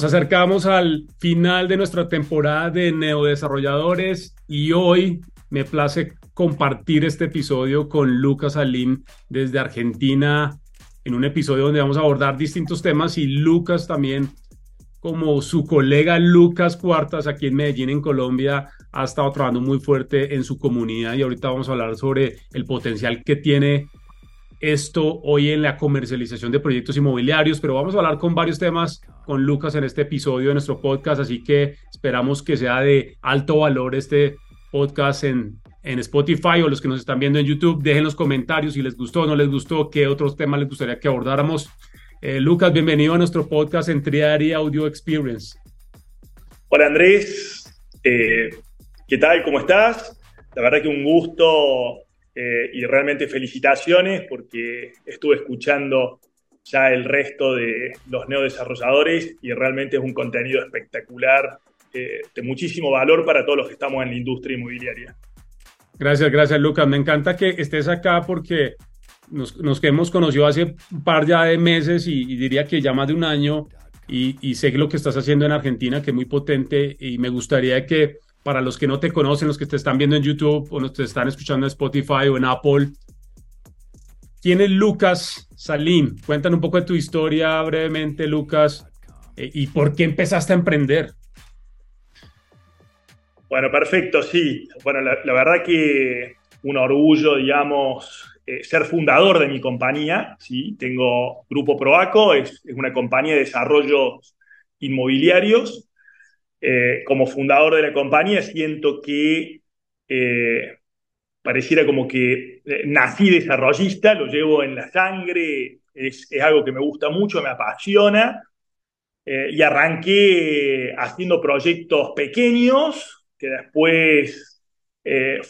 Nos acercamos al final de nuestra temporada de neodesarrolladores y hoy me place compartir este episodio con Lucas Alín desde Argentina en un episodio donde vamos a abordar distintos temas y Lucas también como su colega Lucas Cuartas aquí en Medellín, en Colombia, ha estado trabajando muy fuerte en su comunidad y ahorita vamos a hablar sobre el potencial que tiene esto hoy en la comercialización de proyectos inmobiliarios, pero vamos a hablar con varios temas con Lucas en este episodio de nuestro podcast, así que esperamos que sea de alto valor este podcast en, en Spotify o los que nos están viendo en YouTube. Dejen los comentarios si les gustó o no les gustó, qué otros temas les gustaría que abordáramos. Eh, Lucas, bienvenido a nuestro podcast en Triari Audio Experience. Hola Andrés, eh, ¿qué tal? ¿Cómo estás? La verdad que un gusto eh, y realmente felicitaciones porque estuve escuchando ya el resto de los neodesarrolladores y realmente es un contenido espectacular eh, de muchísimo valor para todos los que estamos en la industria inmobiliaria. Gracias, gracias Lucas. Me encanta que estés acá porque nos, nos hemos conocido hace un par ya de meses y, diría que ya más de un año y, y sé lo que estás haciendo en Argentina, que es muy potente y me gustaría que para los que no te conocen, los que te están viendo en YouTube o nos te están escuchando en Spotify o en Apple. ¿Quién es Lucas Salim? Cuéntanos un poco de tu historia brevemente, Lucas, eh, y por qué empezaste a emprender. Bueno, perfecto, sí. Bueno, la, verdad que un orgullo, digamos, eh, ser fundador de mi compañía, ¿sí? Tengo Grupo Proaco, es, es una compañía de desarrollos inmobiliarios eh, como fundador de la compañía, siento que eh, pareciera como que eh, nací desarrollista, lo llevo en la sangre, es, algo que me gusta mucho, me apasiona. y arranqué haciendo proyectos pequeños que después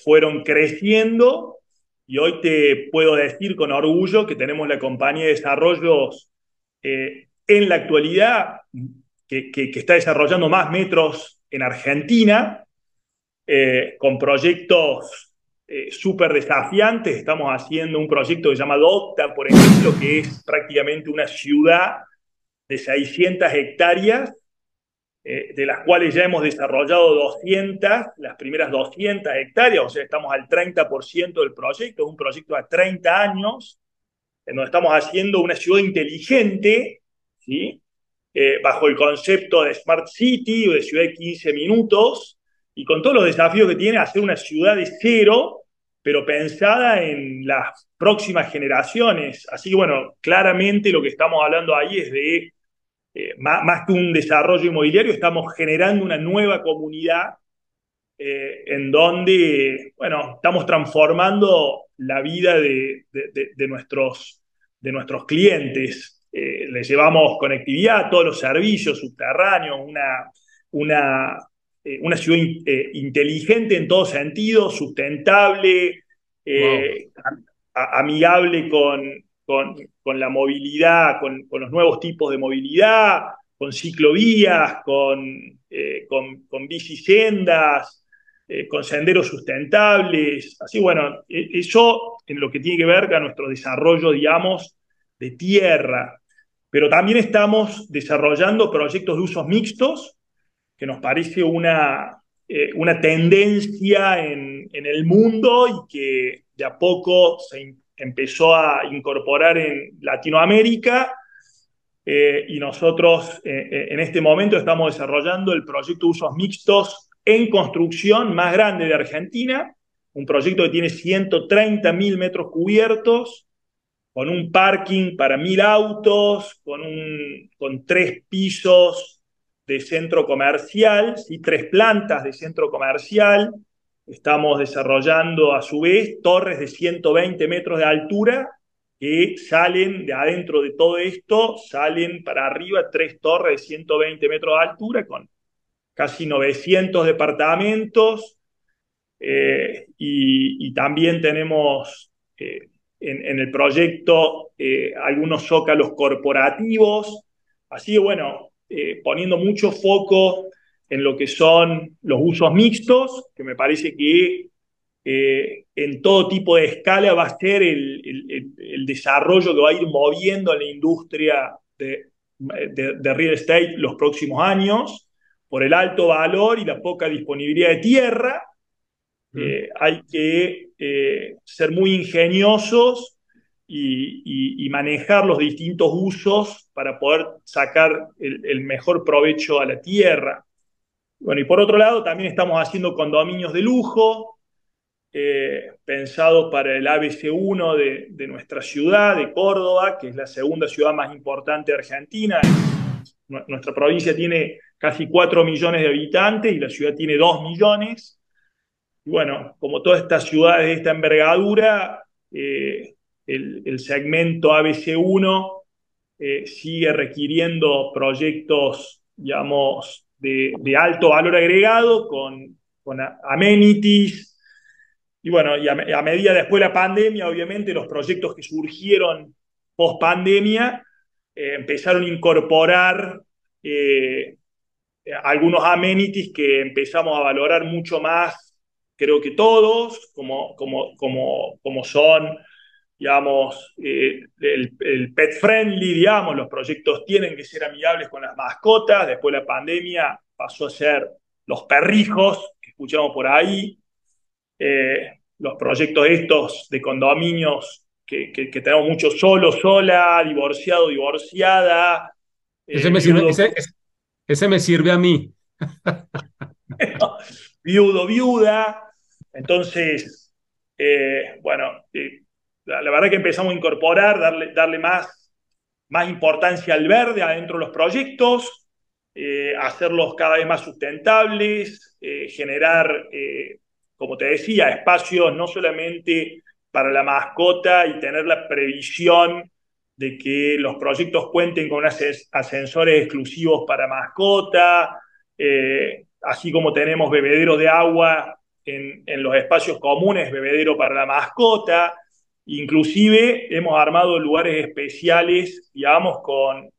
fueron creciendo y hoy te puedo decir con orgullo que tenemos la compañía de desarrollos en la actualidad que, está desarrollando más metros en Argentina, eh, con proyectos eh, súper desafiantes. Estamos haciendo un proyecto que se llama Docta, por ejemplo, que es prácticamente una ciudad de 600 hectáreas, eh, de las cuales ya hemos desarrollado 200, las primeras 200 hectáreas, o sea, estamos al 30% del proyecto, es un proyecto a 30 años, en donde estamos haciendo una ciudad inteligente, ¿sí? Eh, bajo el concepto de Smart City o de ciudad de 15 minutos, y con todos los desafíos que tiene hacer una ciudad de cero, pero pensada en las próximas generaciones. Así que bueno, claramente lo que estamos hablando ahí es de, eh, más, que un desarrollo inmobiliario, estamos generando una nueva comunidad eh, en donde, bueno, estamos transformando la vida de, nuestros, de nuestros clientes. Eh, le llevamos conectividad a todos los servicios subterráneos, una, una, eh, una ciudad eh, inteligente en todo sentido, sustentable, amigable con, con, la movilidad, con, los nuevos tipos de movilidad, con ciclovías, con, con, con bicisendas, con senderos sustentables. Así, bueno, eso en lo que tiene que ver con nuestro desarrollo, digamos, de tierra, pero también estamos desarrollando proyectos de usos mixtos, que nos parece una, eh, una tendencia en, el mundo y que de a poco se empezó a incorporar en Latinoamérica. Eh, y nosotros eh, en este momento estamos desarrollando el proyecto de usos mixtos en construcción más grande de Argentina, un proyecto que tiene 130 mil metros cubiertos, con un parking para mil autos, con, un, con tres pisos de centro comercial, y tres plantas de centro comercial. Estamos desarrollando a su vez torres de 120 metros de altura que salen de adentro de todo esto, salen para arriba tres torres de 120 metros de altura con casi 900 departamentos eh, y, también tenemos eh, en, el proyecto eh, algunos zócalos corporativos, así que bueno, eh, poniendo mucho foco en lo que son los usos mixtos, que me parece que eh, en todo tipo de escala va a ser el, desarrollo que va a ir moviendo en la industria de, de, real estate los próximos años, por el alto valor y la poca disponibilidad de tierra. Eh, hay que eh, ser muy ingeniosos y, manejar los distintos usos para poder sacar el, mejor provecho a la tierra. Bueno, y por otro lado, también estamos haciendo condominios de lujo, eh, pensados para el ABC1 de, de, nuestra ciudad, de Córdoba, que es la segunda ciudad más importante de Argentina. Nuestra provincia tiene casi 4 millones de habitantes y la ciudad tiene 2 millones. Y bueno, como todas estas ciudades de esta envergadura, eh, el, segmento ABC1 eh, sigue requiriendo proyectos, digamos, de, alto valor agregado, con, con amenities. Y bueno, a, medida después de la pandemia, obviamente los proyectos que surgieron post pandemia eh, empezaron a incorporar algunos amenities que empezamos a valorar mucho más, creo que todos, como, como, como, como son digamos, eh, el, pet friendly, digamos, los proyectos tienen que ser amigables con las mascotas, después de la pandemia pasó a ser los perrijos que escuchamos por ahí, eh, los proyectos estos de condominios que, tenemos muchos solo, sola, divorciado, divorciada. ese, me sirve, ese, me sirve a mí. viudo, viuda. Entonces, eh, bueno, la, verdad que empezamos a incorporar, darle, darle más, más importancia al verde adentro de los proyectos, eh, hacerlos cada vez más sustentables, eh, generar, eh, como te decía, espacios no solamente para la mascota y tener la previsión de que los proyectos cuenten con ascensores exclusivos para mascota, así como tenemos bebederos de agua en, en, los espacios comunes, bebedero para la mascota. Inclusive hemos armado lugares especiales, digamos, con,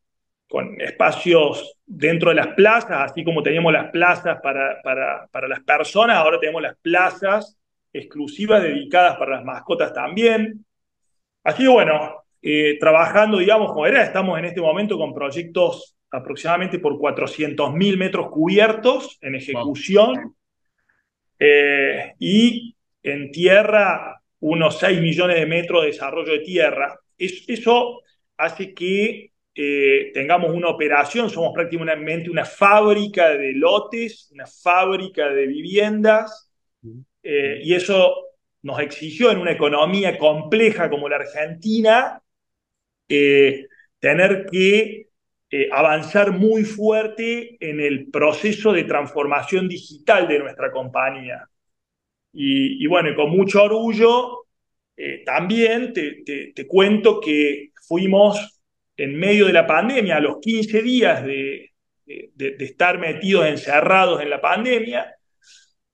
con espacios dentro de las plazas, así como teníamos las plazas para, para, las personas, ahora tenemos las plazas exclusivas dedicadas para las mascotas también. Así que bueno, eh, trabajando, digamos, como era, estamos en este momento con proyectos aproximadamente por 400.000 metros cubiertos en ejecución. Eh, y en tierra unos 6 millones de metros de desarrollo de tierra. eso hace que eh, tengamos una operación, somos prácticamente una fábrica de lotes, una fábrica de viviendas, eh, y eso nos exigió en una economía compleja como la Argentina tener que avanzar muy fuerte en el proceso de transformación digital de nuestra compañía. Y, bueno, con mucho orgullo, eh, también te, cuento que fuimos en medio de la pandemia, a los 15 días de, estar metidos, encerrados en la pandemia,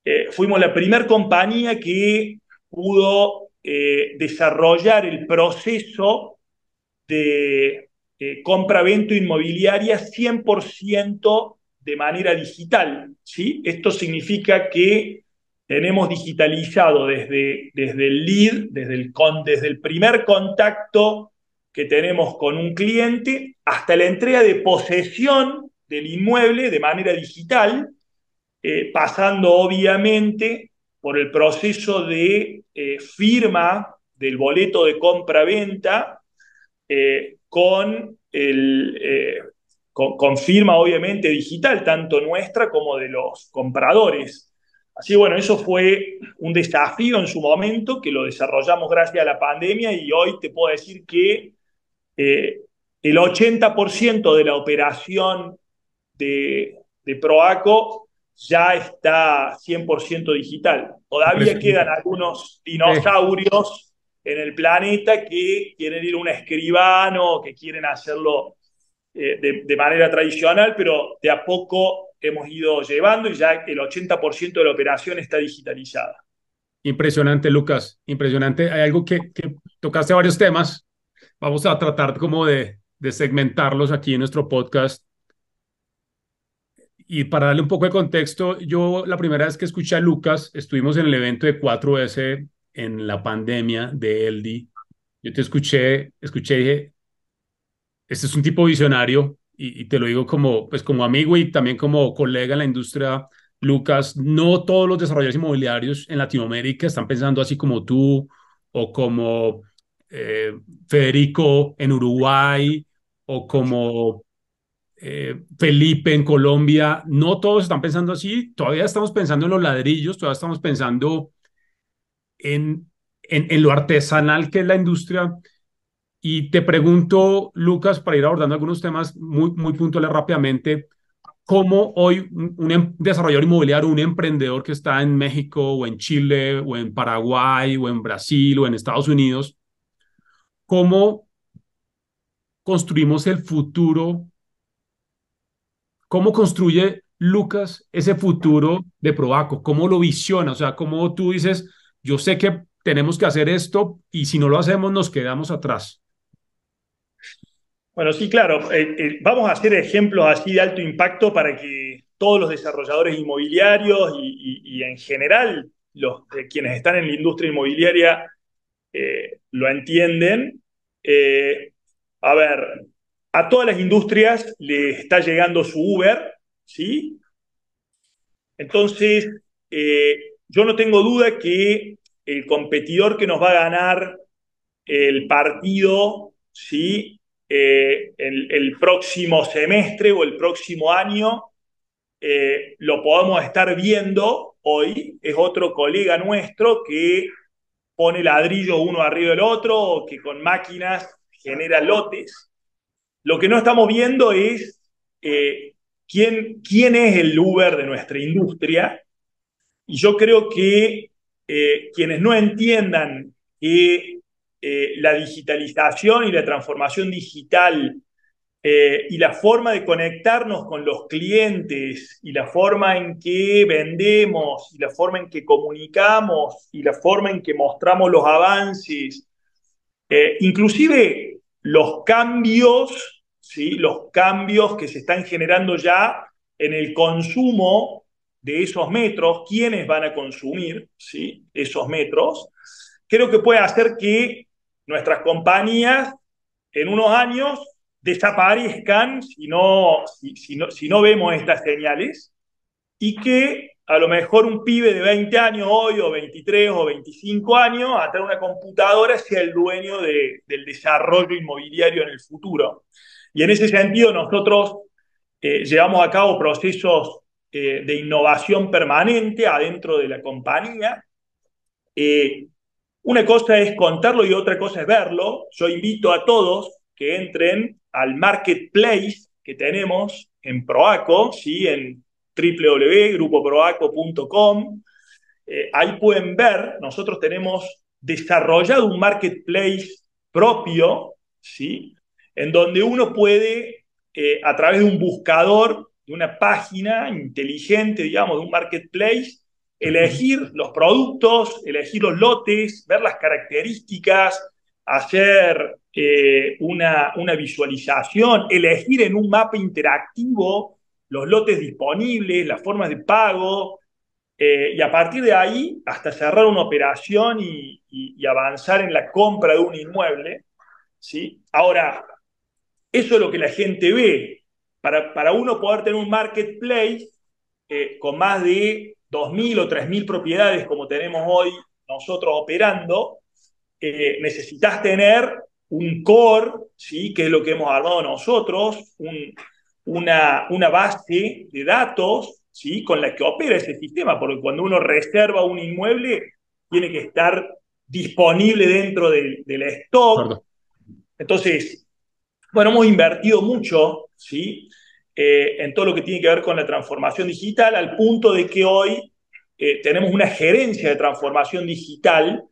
eh, fuimos la primera compañía que pudo eh, desarrollar el proceso de compra-venta inmobiliaria 100% de manera digital. ¿sí? Esto significa que tenemos digitalizado desde, desde el lead, desde el, desde el primer contacto que tenemos con un cliente hasta la entrega de posesión del inmueble de manera digital, eh, pasando obviamente por el proceso de eh, firma del boleto de compra-venta eh, con, con, con firma obviamente digital, tanto nuestra como de los compradores. Así bueno, eso fue un desafío en su momento que lo desarrollamos gracias a la pandemia y hoy te puedo decir que eh, el 80% de la operación de, Proaco ya está 100% digital. Todavía quedan algunos dinosaurios en el planeta que quieren ir a un escribano, que quieren hacerlo eh, de, manera tradicional, pero de a poco hemos ido llevando y ya el 80% de la operación está digitalizada. Impresionante, Lucas, impresionante. Hay algo que, tocaste varios temas. Vamos a tratar como de, de segmentarlos aquí en nuestro podcast. Y para darle un poco de contexto, yo la primera vez que escuché a Lucas, estuvimos en el evento de 4S en la pandemia de Eldi. Yo te escuché, escuché y dije, este es un tipo visionario, y, te lo digo como, pues como amigo y también como colega en la industria, Lucas, no todos los desarrolladores inmobiliarios en Latinoamérica están pensando así como tú o como eh, Federico en Uruguay o como eh, Felipe en Colombia. No todos están pensando así, todavía estamos pensando en los ladrillos, todavía estamos pensando en, en, en lo artesanal que es la industria. Y te pregunto, Lucas, para ir abordando algunos temas muy, muy puntuales rápidamente, cómo hoy un, em, desarrollador inmobiliario, un emprendedor que está en México o en Chile o en Paraguay o en Brasil o en Estados Unidos, cómo construimos el futuro, cómo construye Lucas ese futuro de Proaco, cómo lo visiona, o sea, cómo tú dices, yo sé que tenemos que hacer esto y si no lo hacemos nos quedamos atrás. Bueno, sí, claro. Eh, eh, vamos a hacer ejemplos así de alto impacto para que todos los desarrolladores inmobiliarios y, en general los quienes están en la industria inmobiliaria eh, lo entienden. a ver, a todas las industrias le está llegando su Uber, ¿sí? Entonces, yo no tengo duda que el competidor que nos va a ganar el partido, ¿sí? Eh, el, próximo semestre o el próximo año eh, lo podemos estar viendo hoy. Es otro colega nuestro que pone ladrillo uno arriba del otro o que con máquinas genera lotes. Lo que no estamos viendo es eh, quién, quién es el Uber de nuestra industria. Y yo creo que quienes no entiendan que eh, la digitalización y la transformación digital eh, y la forma de conectarnos con los clientes y la forma en que vendemos y la forma en que comunicamos y la forma en que mostramos los avances, eh, inclusive los cambios, ¿sí? los cambios que se están generando ya en el consumo de esos metros, quiénes van a consumir ¿sí? esos metros, creo que puede hacer que nuestras compañías en unos años desaparezcan si no, si, no, si no vemos estas señales y que a lo mejor un pibe de 20 años hoy o 23 o 25 años a tener una computadora sea el dueño del desarrollo inmobiliario en el futuro. Y en ese sentido nosotros eh, llevamos a cabo procesos eh, de innovación permanente adentro de la compañía. Eh, una cosa es contarlo y otra cosa es verlo. Yo invito a todos que entren al marketplace que tenemos en Proaco, ¿sí? en www.grupoproaco.com. Eh, ahí pueden ver, nosotros tenemos desarrollado un marketplace propio, ¿sí? en donde uno puede, eh, a través de un buscador, de una página inteligente, digamos, de un marketplace, elegir los productos, elegir los lotes, ver las características, hacer eh, una, una, visualización, elegir en un mapa interactivo los lotes disponibles, las formas de pago, eh, y a partir de ahí hasta cerrar una operación y, avanzar en la compra de un inmueble. ¿sí? Ahora, eso es lo que la gente ve. Para, para uno poder tener un marketplace eh, con más de 2.000 o 3.000 propiedades como tenemos hoy nosotros operando, eh, necesitas tener un core, ¿sí? que es lo que hemos armado nosotros, una, una base de datos ¿sí? con la que opera ese sistema, porque cuando uno reserva un inmueble, tiene que estar disponible dentro del, del stock. Entonces, bueno, hemos invertido mucho, ¿sí? Eh, en todo lo que tiene que ver con la transformación digital, al punto de que hoy eh, tenemos una gerencia de transformación digital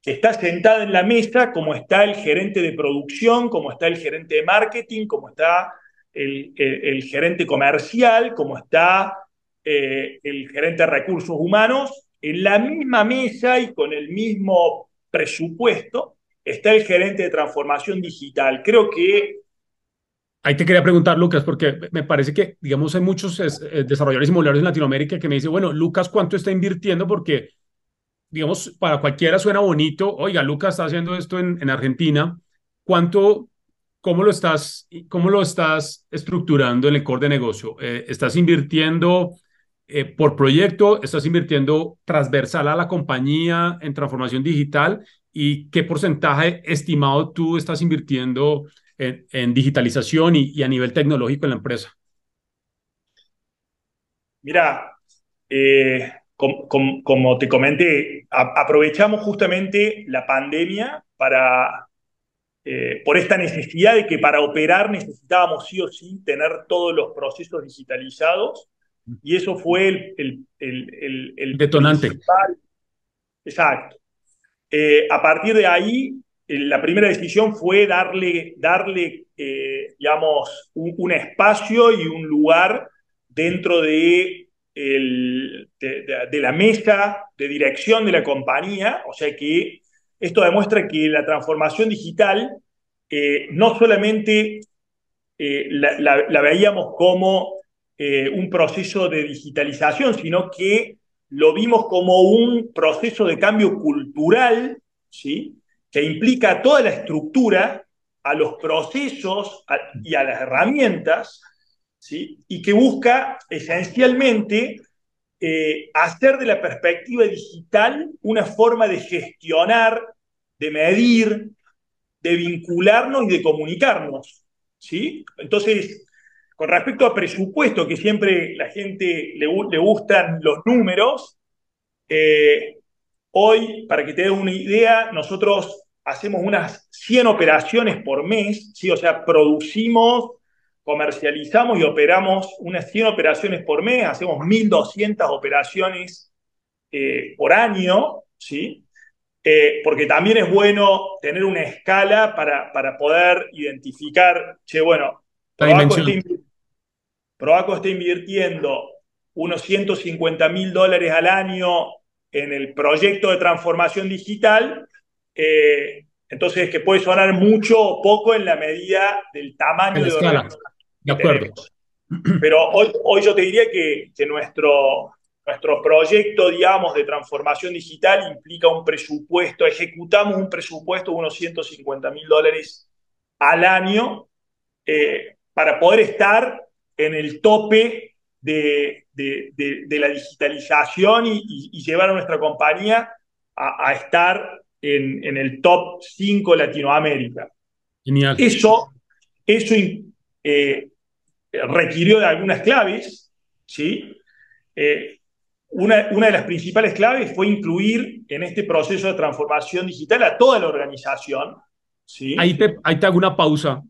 que está sentada en la mesa como está el gerente de producción, como está el gerente de marketing, como está el, gerente comercial, como está eh, el gerente de recursos humanos, en la misma mesa y con el mismo presupuesto está el gerente de transformación digital. Creo que Ahí te quería preguntar, Lucas, porque me parece que, digamos, hay muchos eh, desarrolladores inmobiliarios en Latinoamérica que me dicen, bueno, Lucas, ¿cuánto está invirtiendo? Porque, digamos, para cualquiera suena bonito, oiga, Lucas está haciendo esto en, en Argentina, ¿cuánto ¿Cómo lo estás, cómo lo estás estructurando en el core de negocio? Eh, ¿Estás invirtiendo eh, por proyecto? ¿Estás invirtiendo transversal a la compañía en transformación digital? ¿Y qué porcentaje estimado tú estás invirtiendo en, digitalización y, a nivel tecnológico en la empresa? Mira, eh, como, te comenté, aprovechamos justamente la pandemia para, eh, por esta necesidad de que para operar necesitábamos sí o sí tener todos los procesos digitalizados y eso fue el, el, detonante. Exacto. Eh, a partir de ahí, la primera decisión fue darle, darle eh, digamos, un, espacio y un lugar dentro de de, la mesa de dirección de la compañía, o sea que esto demuestra que la transformación digital eh, no solamente eh, la, veíamos como eh, un proceso de digitalización, sino que lo vimos como un proceso de cambio cultural, ¿sí? Que implica toda la estructura, a los procesos y a las herramientas y que busca esencialmente eh, hacer de la perspectiva digital una forma de gestionar, de medir, de vincularnos y de comunicarnos. ¿sí? Entonces, con respecto a presupuesto, que siempre la gente le, le gustan los números, eh, hoy, para que te des una idea, nosotros hacemos unas 100 operaciones por mes, ¿sí? o sea, producimos comercializamos y operamos unas 100 operaciones por mes, hacemos 1.200 operaciones eh, por año, ¿sí? Eh, porque también es bueno tener una escala para, para poder identificar, che, bueno, Probaco está, invirtiendo unos 150 mil dólares al año en el proyecto de transformación digital, eh, entonces que puede sonar mucho o poco en la medida del tamaño de de acuerdo. Pero hoy, hoy yo te diría que, que nuestro, nuestro proyecto, digamos, de transformación digital implica un presupuesto, ejecutamos un presupuesto de unos 150 mil dólares al año eh, para poder estar en el tope de, de, de, la digitalización y, llevar a nuestra compañía a, a estar en, en, el top 5 Latinoamérica. Genial. Eso, eso eh, requirió de algunas claves, ¿sí? Eh, una, una, de las principales claves fue incluir en este proceso de transformación digital a toda la organización. ¿sí? Ahí, te, ahí te hago una pausa,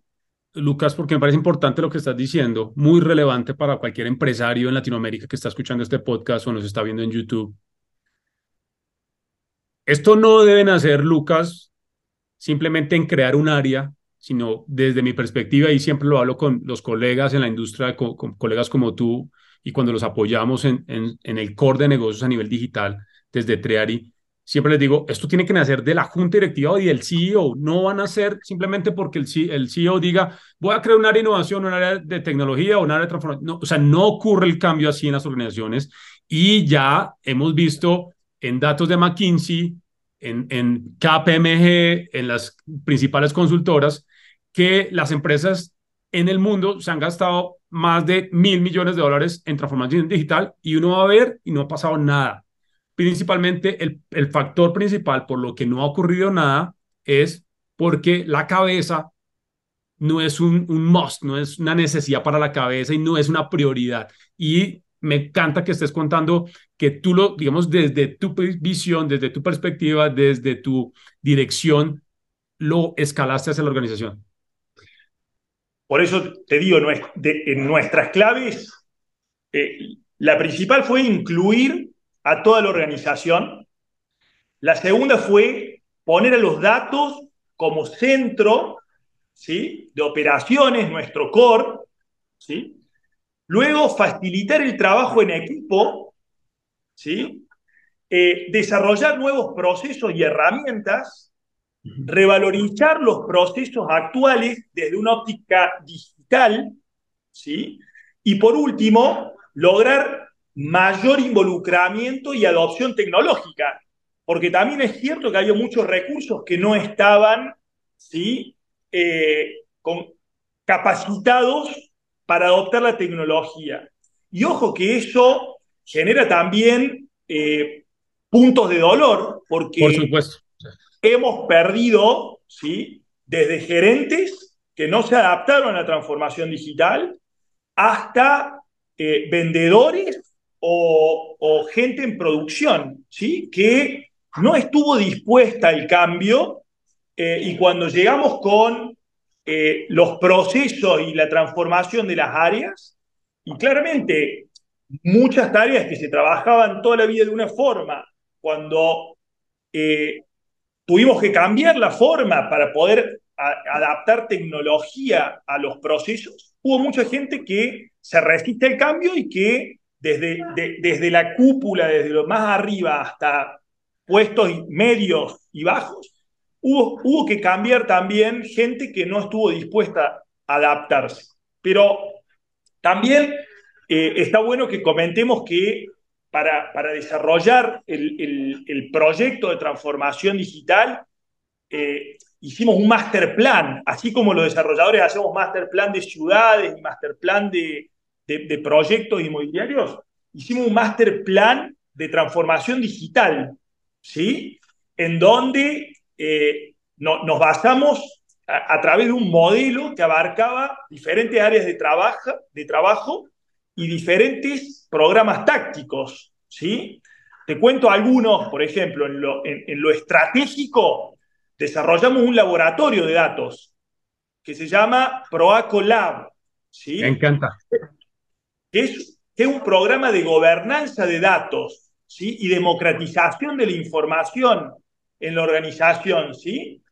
Lucas, porque me parece importante lo que estás diciendo, muy relevante para cualquier empresario en Latinoamérica que está escuchando este podcast o nos está viendo en YouTube. Esto no deben hacer, Lucas, simplemente en crear un área sino desde mi perspectiva, y siempre lo hablo con los colegas en la industria, con, colegas como tú, y cuando los apoyamos en, en, el core de negocios a nivel digital, desde Treari, siempre les digo, esto tiene que nacer de la junta directiva y del CEO, no van a ser simplemente porque el, CEO diga, voy a crear un área de innovación, un área de tecnología o un área de transformación. No, o sea, no ocurre el cambio así en las organizaciones y ya hemos visto en datos de McKinsey, en, en KPMG, en las principales consultoras, que las empresas en el mundo se han gastado más de mil millones de dólares en transformación digital y uno va a ver y no ha pasado nada. Principalmente el, el factor principal por lo que no ha ocurrido nada es porque la cabeza no es un, un must, no es una necesidad para la cabeza y no es una prioridad. Y me encanta que estés contando que tú lo, digamos, desde tu visión, desde tu perspectiva, desde tu dirección, lo escalaste hacia la organización. Por eso te digo, en nuestras claves, eh, la principal fue incluir a toda la organización. La segunda fue poner a los datos como centro ¿sí? de operaciones, nuestro core. ¿sí? Luego, facilitar el trabajo en equipo, ¿sí? Eh, desarrollar nuevos procesos y herramientas revalorizar los procesos actuales desde una óptica digital, ¿sí? Y por último, lograr mayor involucramiento y adopción tecnológica, porque también es cierto que había muchos recursos que no estaban, ¿sí? Eh, con, capacitados para adoptar la tecnología. Y ojo que eso genera también eh, puntos de dolor, porque Por supuesto. hemos perdido, ¿sí? desde gerentes que no se adaptaron a la transformación digital hasta eh, vendedores o, gente en producción, ¿sí? que no estuvo dispuesta al cambio eh, y cuando llegamos con eh, los procesos y la transformación de las áreas, y claramente muchas tareas que se trabajaban toda la vida de una forma, cuando eh, tuvimos que cambiar la forma para poder adaptar tecnología a los procesos, hubo mucha gente que se resiste al cambio y que desde, de, desde la cúpula, desde lo más arriba hasta puestos medios y bajos, hubo, hubo que cambiar también gente que no estuvo dispuesta a adaptarse. Pero también eh, está bueno que comentemos que para, para desarrollar el, el, el, proyecto de transformación digital, eh, hicimos un master plan, así como los desarrolladores hacemos master plan de ciudades y master plan de, de, de proyectos inmobiliarios, hicimos un master plan de transformación digital, ¿sí? En donde eh, no, nos basamos a, través de un modelo que abarcaba diferentes áreas de, trabajo, de trabajo y diferentes programas tácticos, ¿sí? Te cuento algunos, por ejemplo, en lo, en, lo estratégico, desarrollamos un laboratorio de datos que se llama Proaco Lab, ¿sí? Me encanta. Que es, un programa de gobernanza de datos. Y democratización de la información en la organización, ¿sí?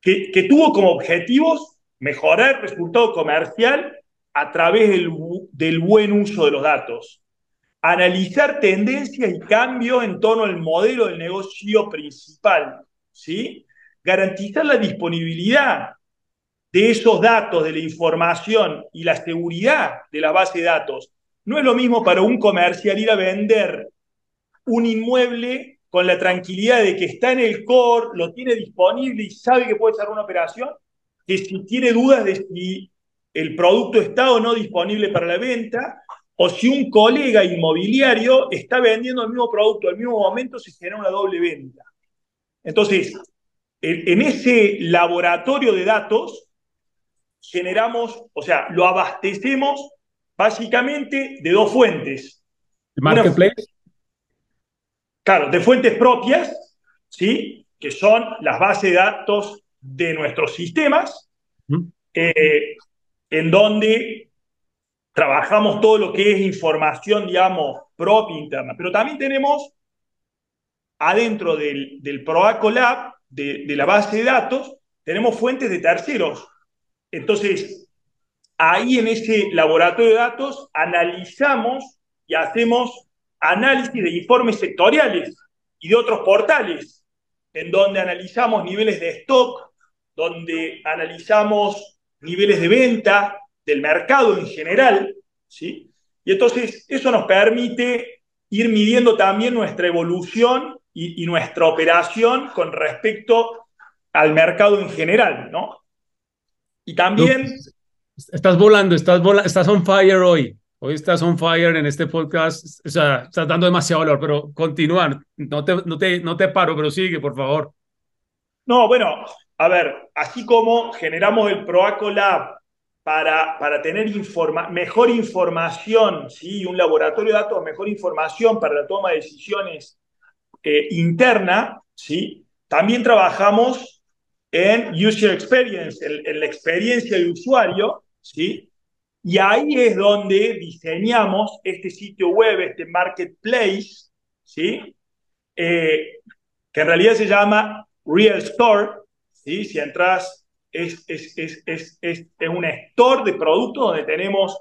Que, tuvo como objetivos mejorar el resultado comercial a través del, del, buen uso de los datos, analizar tendencias y cambios en torno al modelo del negocio principal, ¿sí? garantizar la disponibilidad de esos datos, de la información y la seguridad de la base de datos. No es lo mismo para un comercial ir a vender un inmueble con la tranquilidad de que está en el core, lo tiene disponible y sabe que puede hacer una operación, que si tiene dudas de si el producto está o no disponible para la venta, o si un colega inmobiliario está vendiendo el mismo producto al mismo momento, se genera una doble venta. Entonces, en ese laboratorio de datos, generamos, o sea, lo abastecemos básicamente de dos fuentes. ¿El marketplace? Una, claro, de fuentes propias, ¿sí? Que son las bases de datos de nuestros sistemas, ¿Mm? eh, en donde trabajamos todo lo que es información, digamos, propia interna. Pero también tenemos adentro del, del Proaco Lab, de, de, la base de datos, tenemos fuentes de terceros. Entonces, ahí en ese laboratorio de datos analizamos y hacemos análisis de informes sectoriales y de otros portales, en donde analizamos niveles de stock, donde analizamos niveles de venta del mercado en general, ¿sí? Y entonces eso nos permite ir midiendo también nuestra evolución y, y nuestra operación con respecto al mercado en general, ¿no? Y también... Estás volando, estás, volando, estás on fire hoy. Hoy estás on fire en este podcast. O sea, estás dando demasiado valor, pero continúa. No te, no te, no te paro, pero sigue, por favor. No, bueno, a ver, así como generamos el Proaco Lab para, para tener informa mejor información, ¿sí? un laboratorio de datos, mejor información para la toma de decisiones eh, interna, ¿sí? también trabajamos en User Experience, en, la experiencia de usuario, ¿sí? y ahí es donde diseñamos este sitio web, este marketplace, ¿sí? Eh, que en realidad se llama Real Store, ¿sí? Si entras, es, es, es, es un store de productos donde tenemos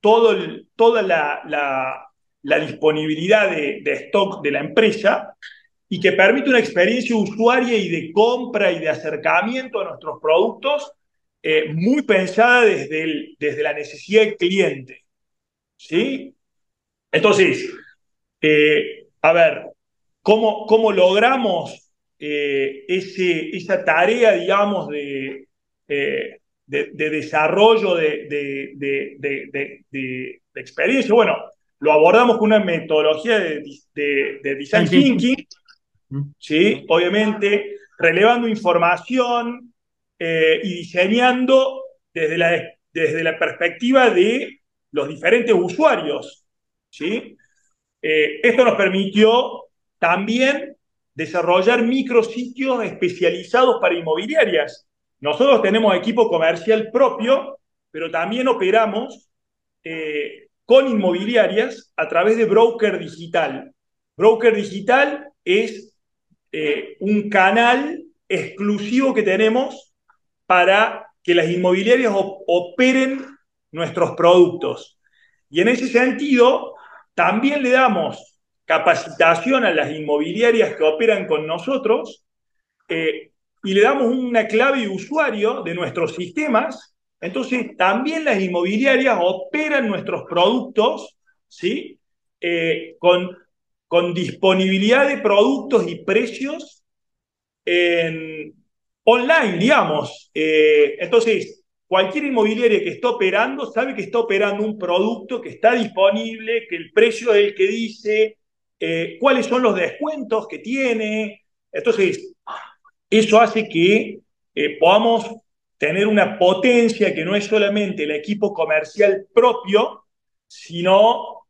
todo el, toda la, la, la disponibilidad de, de, stock de la empresa y que permite una experiencia usuaria y de compra y de acercamiento a nuestros productos eh, muy pensada desde, el, desde la necesidad del cliente. ¿Sí? Entonces, eh, a ver, ¿cómo, cómo logramos eh, ese, esa tarea, digamos, de, de, desarrollo de, de, experiencia. Bueno, lo abordamos con una metodología de, design thinking, ¿sí? obviamente, relevando información eh, y diseñando desde la, desde la perspectiva de los diferentes usuarios. ¿sí? Eh, esto nos permitió también desarrollar micrositios especializados para inmobiliarias. Nosotros tenemos equipo comercial propio, pero también operamos eh, con inmobiliarias a través de Broker Digital. Broker Digital es eh, un canal exclusivo que tenemos para que las inmobiliarias operen nuestros productos. Y en ese sentido, también le damos capacitación a las inmobiliarias que operan con nosotros eh, y le damos una clave de usuario de nuestros sistemas. Entonces, también las inmobiliarias operan nuestros productos ¿sí? Eh, con, con disponibilidad de productos y precios en, online, digamos. Eh, entonces, cualquier inmobiliaria que está operando sabe que está operando un producto que está disponible, que el precio es el que dice, eh, cuáles son los descuentos que tiene. Entonces, eso hace que eh, podamos tener una potencia que no es solamente el equipo comercial propio, sino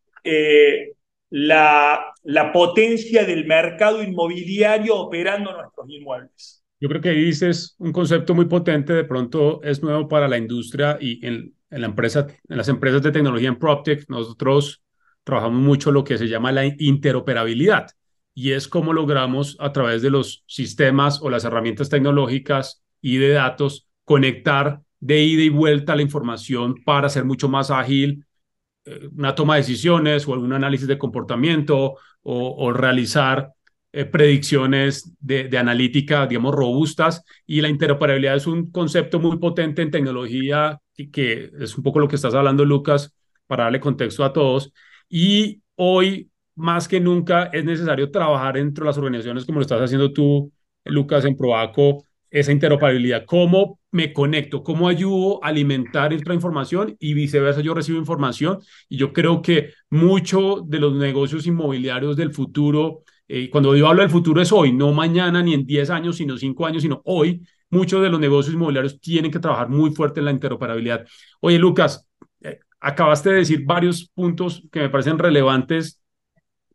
la, potencia del mercado inmobiliario operando nuestros inmuebles. Yo creo que dices un concepto muy potente, de pronto es nuevo para la industria y en, la empresa, en las empresas de tecnología en PropTech, nosotros trabajamos mucho lo que se llama la interoperabilidad y es cómo logramos a través de los sistemas o las herramientas tecnológicas y de datos conectar de ida y vuelta la información para ser mucho más ágil una toma de decisiones o algún análisis de comportamiento o, realizar eh, predicciones de, analítica, digamos, robustas, y la interoperabilidad es un concepto muy potente en tecnología, que, que es un poco lo que estás hablando, Lucas, para darle contexto a todos. Y hoy, más que nunca, es necesario trabajar entre las organizaciones como lo estás haciendo tú, Lucas, en Proaco, esa interoperabilidad. ¿Cómo me conecto? ¿Cómo ayudo a alimentar esta información? Y viceversa, yo recibo información. Y yo creo que mucho de los negocios inmobiliarios del futuro eh, cuando yo hablo del futuro es hoy, no mañana ni en 10 años, sino 5 años, sino hoy. Muchos de los negocios inmobiliarios tienen que trabajar muy fuerte en la interoperabilidad. Oye, Lucas, eh, acabaste de decir varios puntos que me parecen relevantes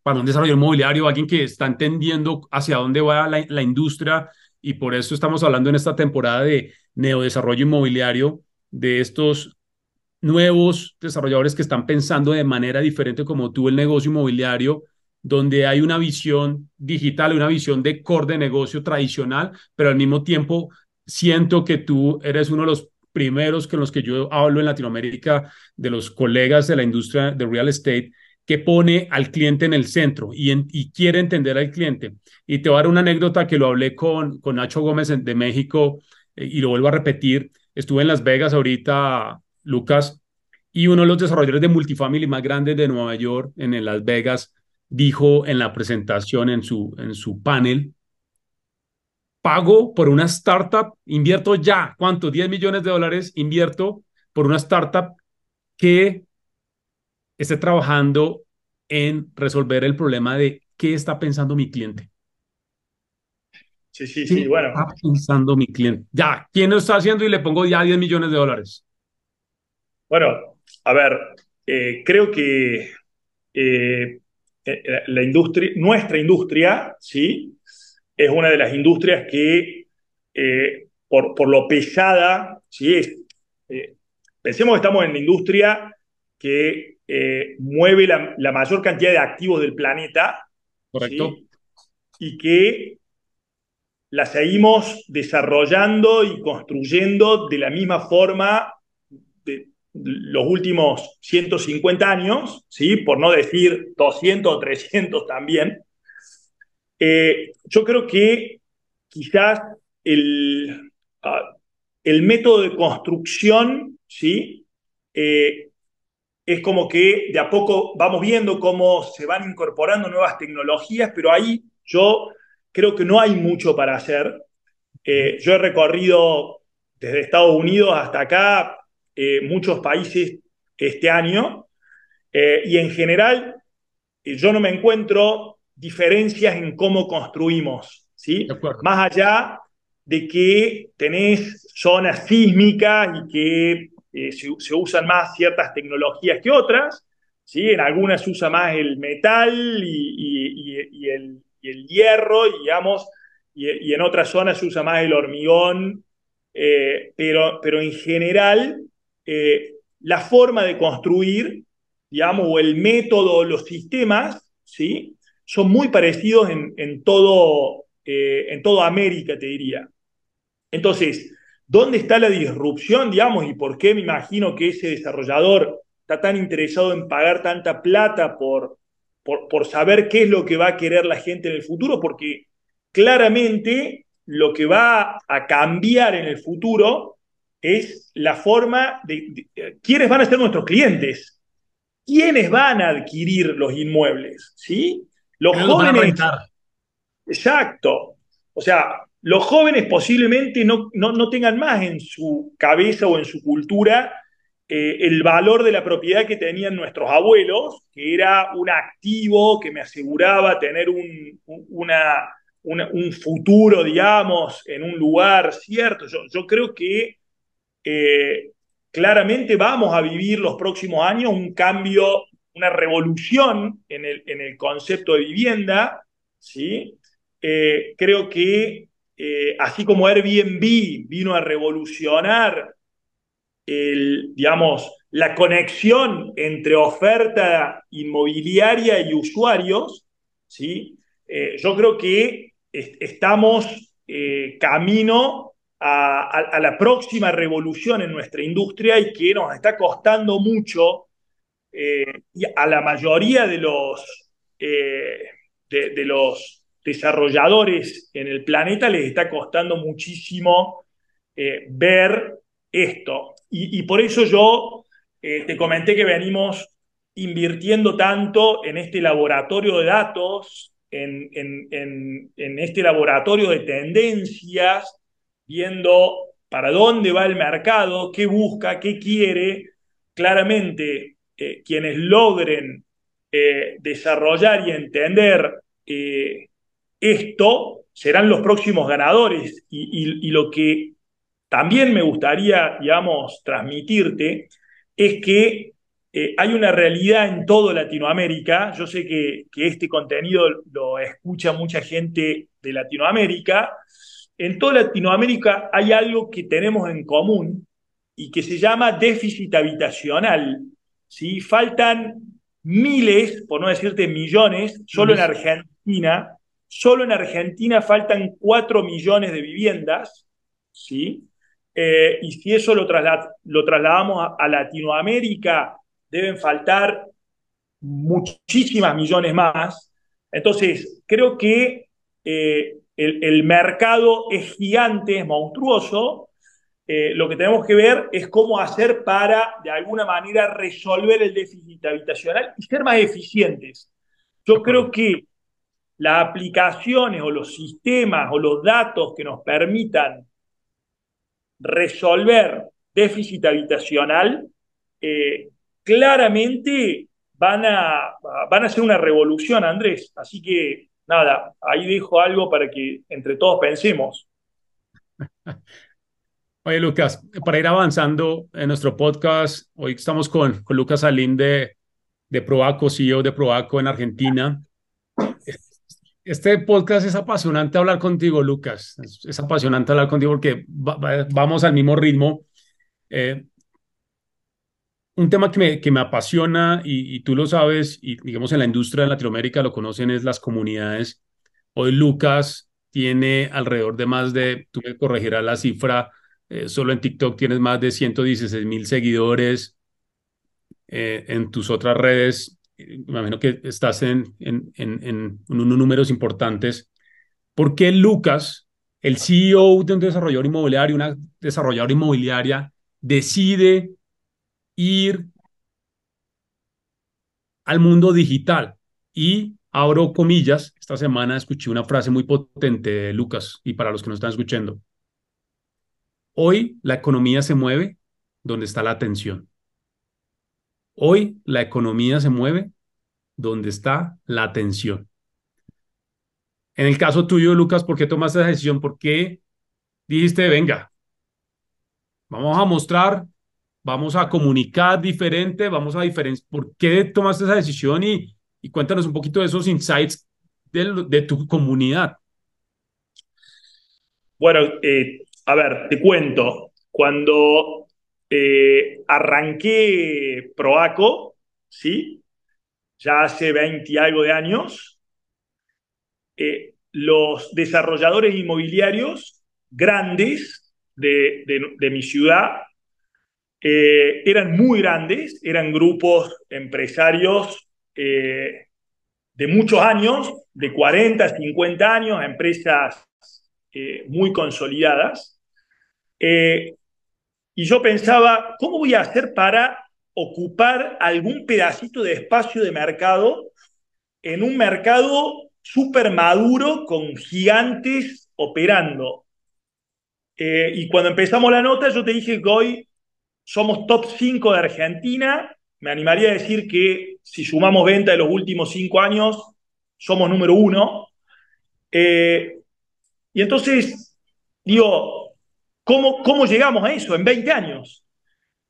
para un desarrollo inmobiliario, alguien que está entendiendo hacia dónde va la industria y por eso estamos hablando en esta temporada de neodesarrollo inmobiliario, de estos nuevos desarrolladores que están pensando de manera diferente como tú el negocio inmobiliario donde hay una visión digital, una visión de core de negocio tradicional, pero al mismo tiempo siento que tú eres uno de los primeros con los que yo hablo en Latinoamérica, de los colegas de la industria de real estate, que pone al cliente en el centro y, quiere entender al cliente. Y te voy a dar una anécdota que lo hablé con, con Nacho Gómez de México eh, y lo vuelvo a repetir. Estuve en Las Vegas ahorita, Lucas, y uno de los desarrolladores de multifamily más grandes de Nueva York, en Las Vegas, dijo en la presentación, en su, en su panel, pago por una startup, invierto ya, ¿cuánto? 10 millones de dólares invierto por una startup que esté trabajando en resolver el problema de qué está pensando mi cliente. Sí, sí, sí, bueno. está pensando mi cliente? Ya, ¿quién lo está haciendo y le pongo ya 10 millones de dólares? Bueno, a ver, eh, creo que eh, eh, la industria, nuestra industria, ¿sí? Es una de las industrias que, eh, por, por, lo pesada, ¿sí? Es, pensemos que estamos en la industria que mueve la, la, mayor cantidad de activos del planeta. Correcto. Y que la seguimos desarrollando y construyendo de la misma forma los últimos 150 años, ¿sí? por no decir 200 o 300 también, eh, yo creo que quizás el, ah, el método de construcción ¿sí? Eh, es como que de a poco vamos viendo cómo se van incorporando nuevas tecnologías, pero ahí yo creo que no hay mucho para hacer. Eh, yo he recorrido desde Estados Unidos hasta acá, eh, muchos países este año, eh, y en general yo no me encuentro diferencias en cómo construimos, ¿sí? Más allá de que tenés zonas sísmicas y que se, se, usan más ciertas tecnologías que otras, ¿sí? En algunas se usa más el metal y, el, hierro, digamos, y, en otras zonas se usa más el hormigón, eh, pero, pero en general eh, la forma de construir, digamos, o el método, los sistemas, ¿sí? Son muy parecidos en, todo, eh, en toda América, te diría. Entonces, ¿dónde está la disrupción, digamos, y por qué me imagino que ese desarrollador está tan interesado en pagar tanta plata por, por, por saber qué es lo que va a querer la gente en el futuro? Porque claramente lo que va a cambiar en el futuro es la forma de, quiénes van a ser nuestros clientes, quiénes van a adquirir los inmuebles, ¿sí? Los jóvenes. Exacto. O sea, los jóvenes posiblemente no, no, tengan más en su cabeza o en su cultura eh, el valor de la propiedad que tenían nuestros abuelos, que era un activo que me aseguraba tener un, una, un futuro, digamos, en un lugar cierto. Yo, yo creo que eh, claramente vamos a vivir los próximos años un cambio, una revolución en el, en el concepto de vivienda, ¿sí? Eh, creo que eh, así como Airbnb vino a revolucionar digamos, la conexión entre oferta inmobiliaria y usuarios, ¿sí? yo creo que estamos eh, camino a, la próxima revolución en nuestra industria y que nos está costando mucho eh, a la mayoría de los, eh, de, los desarrolladores en el planeta les está costando muchísimo ver esto. Y, por eso yo te comenté que venimos invirtiendo tanto en este laboratorio de datos en, este laboratorio de tendencias, viendo para dónde va el mercado, qué busca, qué quiere. Claramente, eh, quienes logren eh, desarrollar y entender eh, esto serán los próximos ganadores. y, lo que también me gustaría, digamos, transmitirte es que eh, hay una realidad en todo Latinoamérica. Yo sé que, este contenido lo escucha mucha gente de Latinoamérica. En toda Latinoamérica hay algo que tenemos en común y que se llama déficit habitacional. ¿sí? Faltan miles, por no decirte millones, solo en Argentina. Solo en Argentina faltan cuatro millones de viviendas. ¿sí? Eh, y si eso lo, lo trasladamos a Latinoamérica, deben faltar muchísimas millones más. Entonces, creo que eh, el, mercado es gigante, es monstruoso. Eh, lo que tenemos que ver es cómo hacer para, de alguna manera, resolver el déficit habitacional y ser más eficientes. Yo creo que las aplicaciones o los sistemas o los datos que nos permitan resolver déficit habitacional eh, claramente van a, van a hacer una revolución, Andrés. Así que, nada, ahí dejo algo para que entre todos pensemos. Oye, Lucas, para ir avanzando en nuestro podcast, hoy estamos con, con Lucas Salim de, de Proaco, CEO de Proaco en Argentina. Este podcast es apasionante hablar contigo, Lucas. Es, apasionante hablar contigo porque vamos al mismo ritmo. Eh, un tema que me, que me apasiona y, tú lo sabes, y digamos en la industria de Latinoamérica lo conocen, es las comunidades. Hoy Lucas tiene alrededor de más de, tú me corregirás la cifra, eh, solo en TikTok tienes más de 116 mil seguidores. Eh, en tus otras redes, me imagino que estás en, en, en, en unos números importantes. ¿Por qué Lucas, el CEO de un desarrollador inmobiliario, una desarrolladora inmobiliaria, decide ir al mundo digital. Y abro comillas, esta semana escuché una frase muy potente de Lucas y para los que nos están escuchando. Hoy la economía se mueve donde está la atención. Hoy la economía se mueve donde está la atención. En el caso tuyo, Lucas, ¿por qué tomaste esa decisión? ¿Por qué dijiste, venga, vamos a mostrar, vamos a comunicar diferente, vamos a diferenciar? ¿Por qué tomaste esa decisión? Y, y cuéntanos un poquito de esos insights de, tu comunidad. Bueno, eh, a ver, te cuento. Cuando eh, arranqué Proaco, ¿sí? Ya hace 20 y algo de años, eh, los desarrolladores inmobiliarios grandes de, mi ciudad eran muy grandes, eran grupos empresarios de muchos años, de 40, 50 años, empresas muy consolidadas, eh, y yo pensaba, ¿cómo voy a hacer para ocupar algún pedacito de espacio de mercado en un mercado súper maduro con gigantes operando? Eh, y cuando empezamos la nota, yo te dije que hoy somos top 5 de Argentina. Me animaría a decir que si sumamos venta de los últimos 5 años, somos número uno. Eh, y entonces, digo, ¿Cómo, llegamos a eso en 20 años?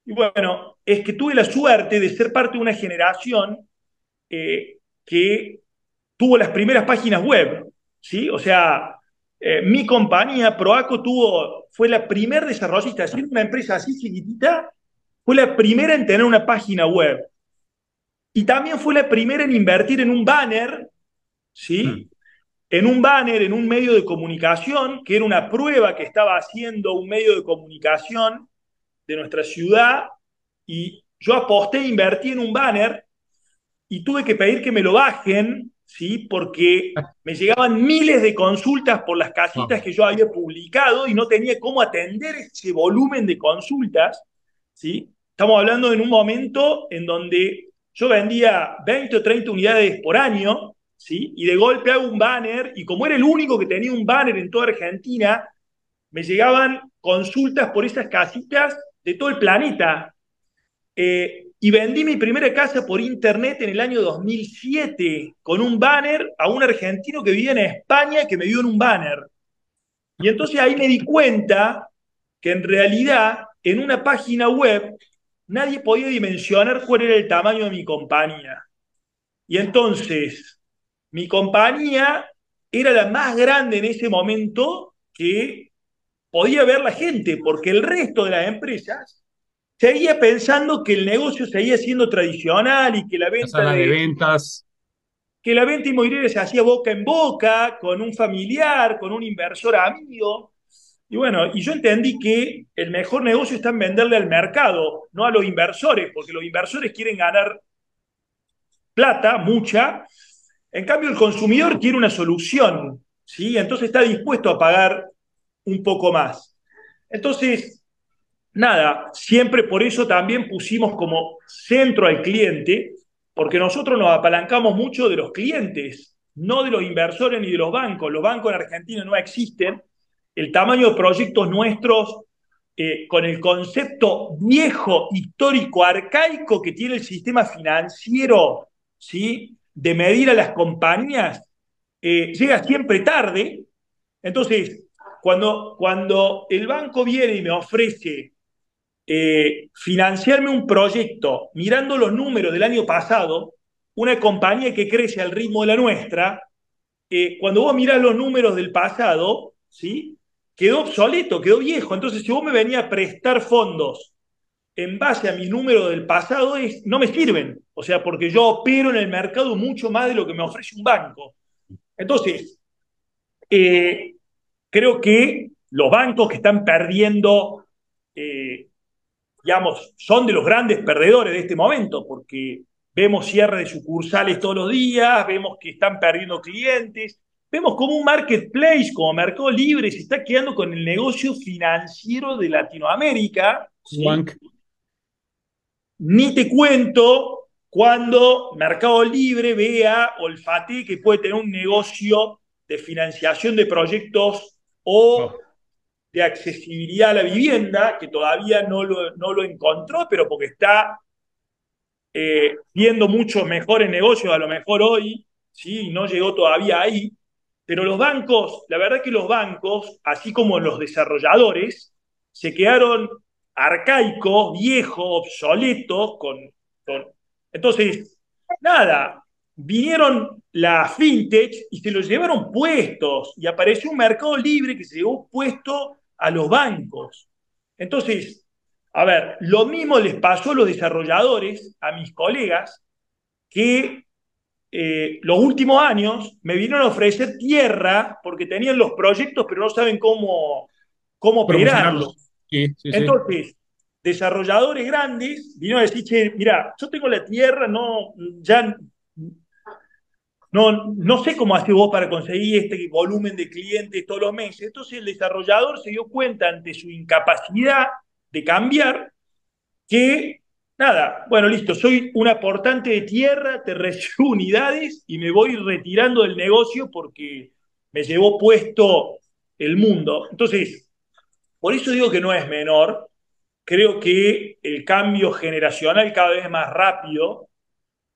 Y bueno, es que tuve la suerte de ser parte de una generación eh, que tuvo las primeras páginas web, ¿sí? O sea, eh, mi compañía, Proaco, tuvo, fue la primera desarrollista, siendo una empresa así chiquitita, fue la primera en tener una página web. Y también fue la primera en invertir en un banner, ¿sí? Mm en un banner, en un medio de comunicación, que era una prueba que estaba haciendo un medio de comunicación de nuestra ciudad, y yo aposté, invertí en un banner y tuve que pedir que me lo bajen, ¿sí? Porque me llegaban miles de consultas por las casitas que yo había publicado y no tenía cómo atender ese volumen de consultas, ¿sí? Estamos hablando en un momento en donde yo vendía 20 o 30 unidades por año, y de golpe hago un banner, y como era el único que tenía un banner en toda Argentina, me llegaban consultas por esas casitas de todo el planeta. Eh, y vendí mi primera casa por internet en el año 2007 con un banner a un argentino que vivía en España que me dio en un banner. Y entonces ahí me di cuenta que en realidad en una página web nadie podía dimensionar cuál era el tamaño de mi compañía. Y entonces mi compañía era la más grande en ese momento que podía ver la gente, porque el resto de las empresas seguía pensando que el negocio seguía siendo tradicional y que la venta de, ventas que la venta inmobiliaria se hacía boca en boca con un familiar, con un inversor amigo. Y bueno, y yo entendí que el mejor negocio está en venderle al mercado, no a los inversores, porque los inversores quieren ganar plata, mucha, en cambio, el consumidor quiere una solución, ¿sí? Entonces está dispuesto a pagar un poco más. Entonces, nada, siempre por eso también pusimos como centro al cliente, porque nosotros nos apalancamos mucho de los clientes, no de los inversores ni de los bancos. Los bancos en Argentina no existen. El tamaño de proyectos nuestros, eh, con el concepto viejo, histórico, arcaico que tiene el sistema financiero, ¿sí? De medir a las compañías eh, llega siempre tarde. Entonces, cuando, cuando el banco viene y me ofrece eh, financiarme un proyecto mirando los números del año pasado, una compañía que crece al ritmo de la nuestra, eh, cuando vos mirás los números del pasado, ¿sí? quedó obsoleto, quedó viejo. Entonces, si vos me venías a prestar fondos en base a mi número del pasado es, no me sirven. O sea, porque yo opero en el mercado mucho más de lo que me ofrece un banco. Entonces, eh, creo que los bancos que están perdiendo, eh, digamos, son de los grandes perdedores de este momento, porque vemos cierre de sucursales todos los días, vemos que están perdiendo clientes, vemos como un marketplace, como Mercado Libre, se está quedando con el negocio financiero de Latinoamérica. Ni te cuento cuando Mercado Libre vea, olfatee que puede tener un negocio de financiación de proyectos o de accesibilidad a la vivienda, que todavía no lo, no lo encontró, pero porque está eh, viendo muchos mejores negocios a lo mejor hoy, ¿sí? no llegó todavía ahí, pero los bancos, la verdad que los bancos, así como los desarrolladores, se quedaron arcaicos, viejos, obsoletos, con, con... Entonces, nada, vinieron las fintech y se los llevaron puestos y apareció un mercado libre que se llevó puesto a los bancos. Entonces, a ver, lo mismo les pasó a los desarrolladores, a mis colegas, que eh, los últimos años me vinieron a ofrecer tierra porque tenían los proyectos, pero no saben cómo, cómo operarlos. Entonces, desarrolladores grandes vinieron a decir, che, mira, yo tengo la tierra, no, ya no, no sé cómo hace vos para conseguir este volumen de clientes todos los meses. Entonces el desarrollador se dio cuenta ante su incapacidad de cambiar que, nada, bueno, listo, soy un aportante de tierra, te recibo unidades y me voy retirando del negocio porque me llevó puesto el mundo. Entonces, por eso digo que no es menor. Creo que el cambio generacional cada vez es más rápido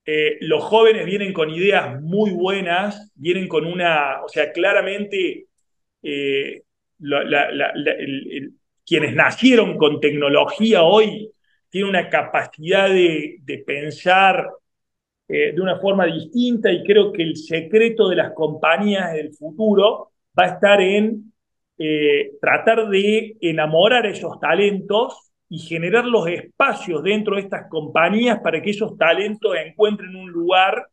eh, los jóvenes vienen con ideas muy buenas, vienen con una, o sea, claramente eh, quienes nacieron con tecnología hoy tienen una capacidad de, pensar eh, de una forma distinta y creo que el secreto de las compañías del futuro va a estar en tratar de enamorar esos talentos y generar los espacios dentro de estas compañías para que esos talentos encuentren un lugar,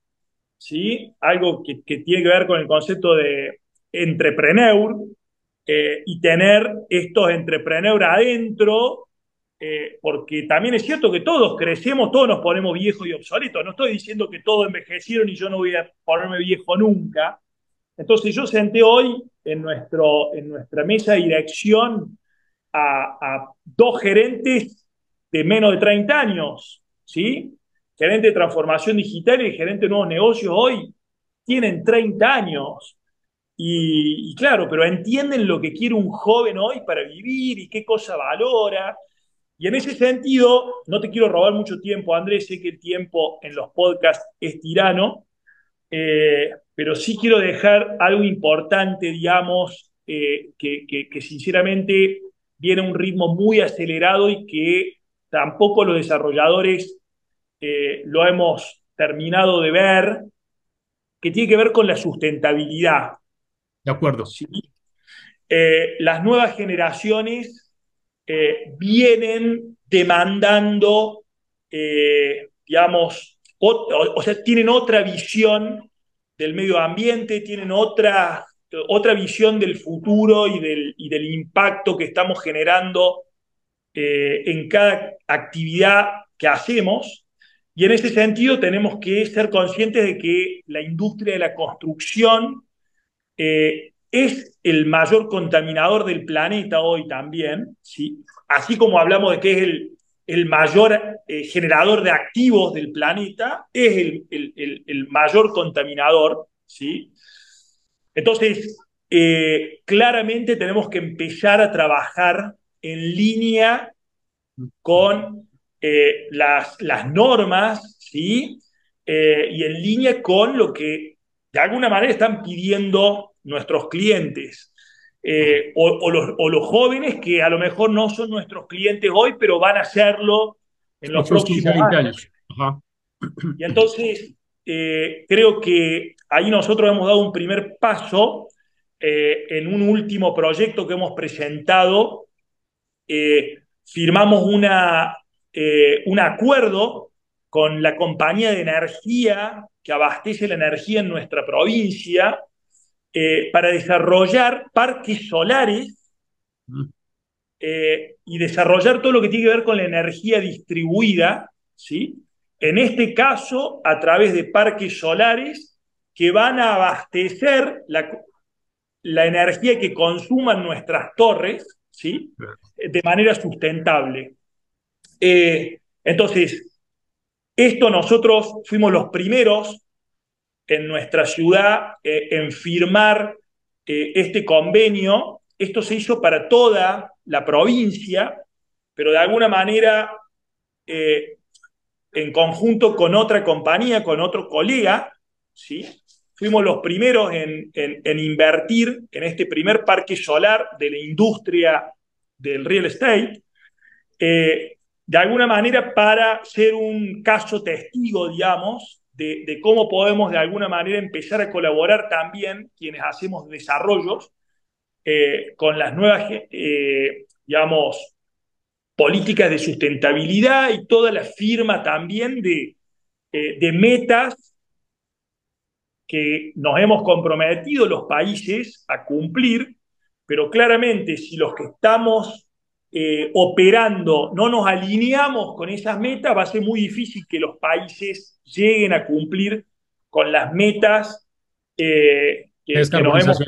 ¿sí? Algo que, tiene que ver con el concepto de entrepreneur eh, y tener estos entrepreneurs adentro, eh, porque también es cierto que todos crecemos, todos nos ponemos viejos y obsoletos. No estoy diciendo que todos envejecieron y yo no voy a ponerme viejo nunca. Entonces yo senté hoy en, nuestro, en nuestra mesa de dirección a, dos gerentes de menos de 30 años, ¿sí? Gerente de transformación digital y gerente de nuevos negocios hoy tienen 30 años. Y, claro, pero entienden lo que quiere un joven hoy para vivir y qué cosa valora. Y en ese sentido, no te quiero robar mucho tiempo, Andrés, sé que el tiempo en los podcasts es tirano, eh, pero sí quiero dejar algo importante, digamos, eh, que, que, sinceramente viene a un ritmo muy acelerado y que tampoco los desarrolladores eh, lo hemos terminado de ver, que tiene que ver con la sustentabilidad. De acuerdo. ¿Sí? Eh, las nuevas generaciones eh, vienen demandando, digamos, o, sea, tienen otra visión del medio ambiente, tienen otra otra visión del futuro y del, impacto que estamos generando eh, en cada actividad que hacemos. Y en ese sentido tenemos que ser conscientes de que la industria de la construcción eh, es el mayor contaminador del planeta hoy también, ¿sí? así como hablamos de que es el, el mayor eh, generador de activos del planeta, es el, mayor contaminador. ¿sí? Entonces, eh, claramente tenemos que empezar a trabajar en línea con eh, las, normas, ¿sí? Y en línea con lo que de alguna manera están pidiendo nuestros clientes. O, los, jóvenes que a lo mejor no son nuestros clientes hoy, pero van a serlo en los próximos años. Y entonces, creo que ahí nosotros hemos dado un primer paso eh, en un último proyecto que hemos presentado. Eh, firmamos una, eh, un acuerdo con la compañía de energía que abastece la energía en nuestra provincia para desarrollar parques solares mm. y desarrollar todo lo que tiene que ver con la energía distribuida, ¿sí? En este caso, a través de parques solares que van a abastecer la, la energía que consuman nuestras torres, ¿sí? De manera sustentable. Eh, entonces, esto nosotros fuimos los primeros en nuestra ciudad eh, en firmar eh, este convenio esto se hizo para toda la provincia, pero de alguna manera eh, en conjunto con otra compañía, con otro colega, ¿sí? fuimos los primeros en, invertir en este primer parque solar de la industria del real estate, de alguna manera para ser un caso testigo, digamos, de, cómo podemos de alguna manera empezar a colaborar también quienes hacemos desarrollos eh, con las nuevas, eh, digamos, políticas de sustentabilidad y toda la firma también de, de metas que nos hemos comprometido los países a cumplir, pero claramente si los que estamos eh, operando no nos alineamos con esas metas, va a ser muy difícil que los países lleguen a cumplir con las metas eh, que, nos hemos,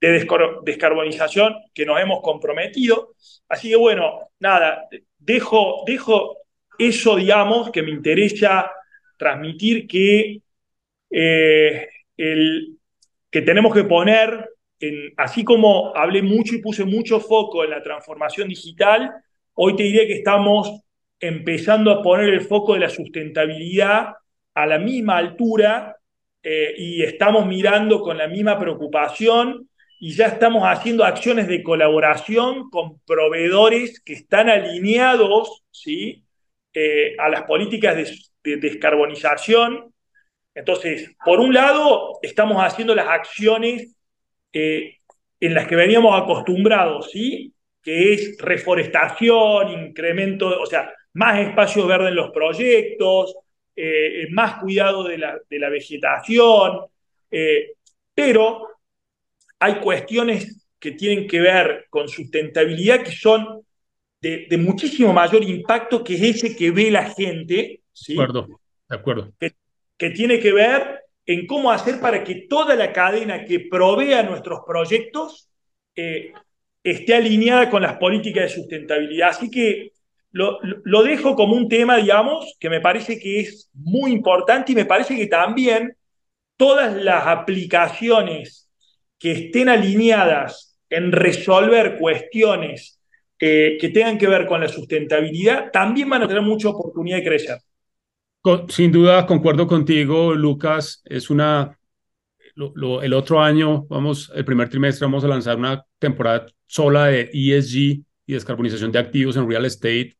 de descarbonización que nos hemos comprometido. Así que bueno, nada, dejo, dejo eso, digamos, que me interesa transmitir que eh, el, que tenemos que poner, así como hablé mucho y puse mucho foco en la transformación digital, hoy te diría que estamos empezando a poner el foco de la sustentabilidad a la misma altura eh, y estamos mirando con la misma preocupación y ya estamos haciendo acciones de colaboración con proveedores que están alineados ¿sí? Eh, a las políticas de descarbonización entonces, por un lado, estamos haciendo las acciones eh, en las que veníamos acostumbrados, ¿sí? Que es reforestación, incremento, o sea, más espacio verde en los proyectos, eh, más cuidado de la, vegetación, eh, pero hay cuestiones que tienen que ver con sustentabilidad que son de, muchísimo mayor impacto que ese que ve la gente. ¿sí? De acuerdo, de acuerdo que tiene que ver en cómo hacer para que toda la cadena que provea nuestros proyectos eh, esté alineada con las políticas de sustentabilidad. Así que lo, dejo como un tema, digamos, que me parece que es muy importante y me parece que también todas las aplicaciones que estén alineadas en resolver cuestiones eh, que tengan que ver con la sustentabilidad también van a tener mucha oportunidad de crecer. Sin duda, concuerdo contigo, Lucas. Es una. el otro año, vamos, el primer trimestre, vamos a lanzar una temporada sola de ESG y descarbonización de activos en real estate.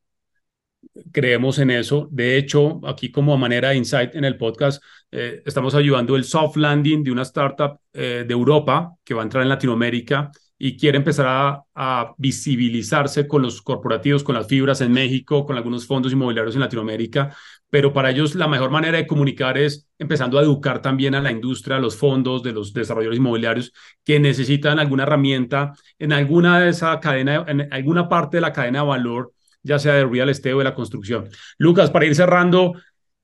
Creemos en eso. De hecho, aquí como manera de insight en el podcast, eh, estamos ayudando el soft landing de una startup eh, de Europa que va a entrar en Latinoamérica y quiere empezar a, a, visibilizarse con los corporativos, con las fibras en México, con algunos fondos inmobiliarios en Latinoamérica, pero para ellos la mejor manera de comunicar es empezando a educar también a la industria, a los fondos de los desarrolladores inmobiliarios que necesitan alguna herramienta en alguna de esa cadena, en alguna parte de la cadena de valor, ya sea de real estate o de la construcción. Lucas, para ir cerrando,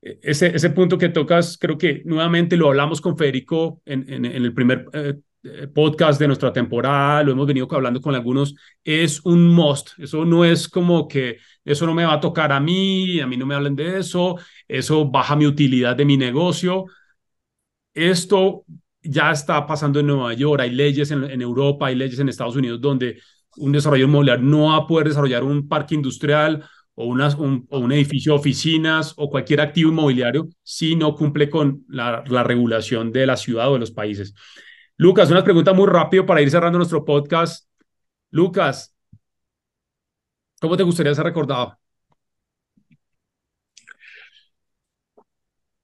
e, ese, punto que tocas, creo que nuevamente lo hablamos con Federico en, en, el primer eh, eh, podcast de nuestra temporada, lo hemos venido hablando con algunos, es un must. Eso no es como que eso no me va a tocar a mí, a mí no me hablen de eso, eso baja mi utilidad de mi negocio. Esto ya está pasando en Nueva York, hay leyes en, Europa, hay leyes en Estados Unidos donde un desarrollo inmobiliario no va a poder desarrollar un parque industrial o, un, o un edificio de oficinas o cualquier activo inmobiliario si no cumple con la, la regulación de la ciudad o de los países. Lucas, una pregunta muy rápido para ir cerrando nuestro podcast. Lucas, ¿cómo te gustaría ser recordado?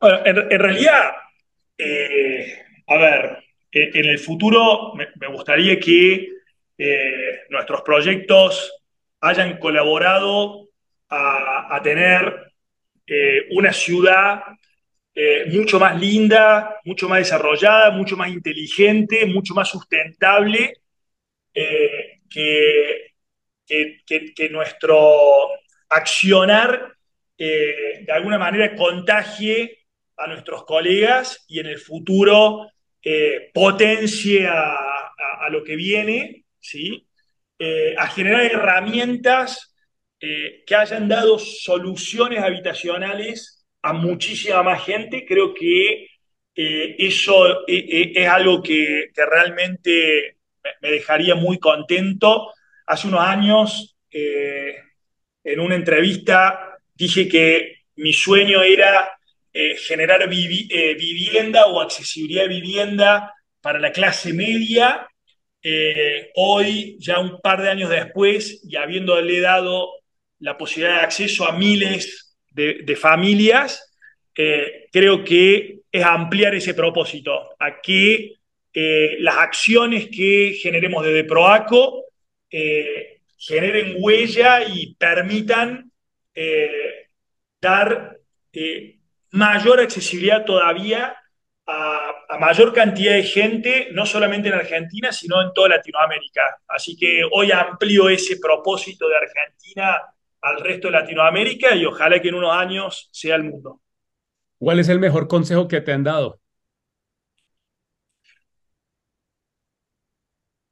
Bueno, en, realidad, eh, a ver, en, el futuro me, gustaría que eh, nuestros proyectos hayan colaborado a, tener eh, una ciudad mucho más linda, mucho más desarrollada, mucho más inteligente, mucho más sustentable, eh, que, nuestro accionar eh, de alguna manera contagie a nuestros colegas y en el futuro potencie a, lo que viene, ¿sí? a generar herramientas que hayan dado soluciones habitacionales a muchísima más gente. Creo que eh, eso eh, eh, es algo que, realmente me dejaría muy contento. Hace unos años, eh, en una entrevista, dije que mi sueño era eh, generar vivienda o accesibilidad de vivienda para la clase media. hoy, ya un par de años después, y habiéndole dado la posibilidad de acceso a miles de, familias, creo que es ampliar ese propósito, a que eh, las acciones que generemos desde Proaco eh, generen huella y permitan eh, dar mayor accesibilidad todavía a, a, mayor cantidad de gente, no solamente en Argentina, sino en toda Latinoamérica. Así que hoy amplío ese propósito de Argentina al resto de Latinoamérica y ojalá que en unos años sea el mundo. ¿Cuál es el mejor consejo que te han dado?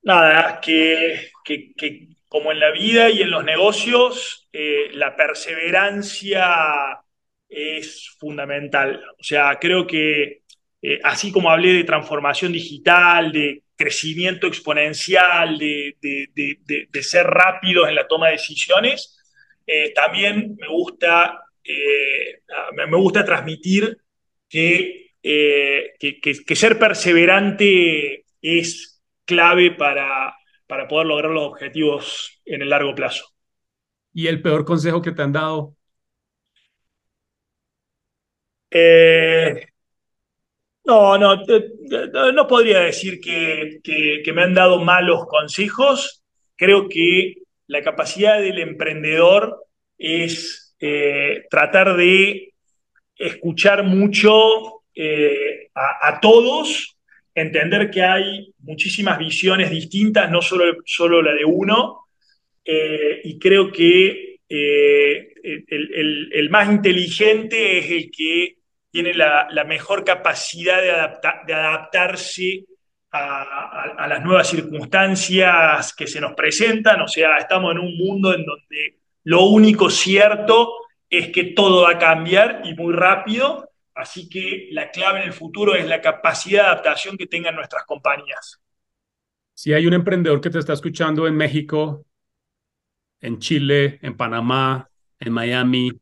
Nada, que, como en la vida y en los negocios, eh, la perseverancia es fundamental. O sea, creo que eh, así como hablé de transformación digital, de crecimiento exponencial, de, ser rápidos en la toma de decisiones, eh, también me gusta, me gusta transmitir que, que ser perseverante es clave para, para poder lograr los objetivos en el largo plazo. ¿Y el peor consejo que te han dado? Eh, no, no, no podría decir que, que, me han dado malos consejos. Creo que la capacidad del emprendedor es eh, tratar de escuchar mucho eh, a, a, todos entender que hay muchísimas visiones distintas, no solo, solo la de uno, eh, y creo que eh, el, más inteligente es el que tiene la, mejor capacidad de, adaptarse a, a, las nuevas circunstancias que se nos presentan, o sea, estamos en un mundo en donde lo único cierto es que todo va a cambiar y muy rápido, Así que la clave en el futuro es la capacidad de adaptación que tengan nuestras compañías. Si hay un emprendedor que te está escuchando en México, en Chile, en Panamá, en Miami,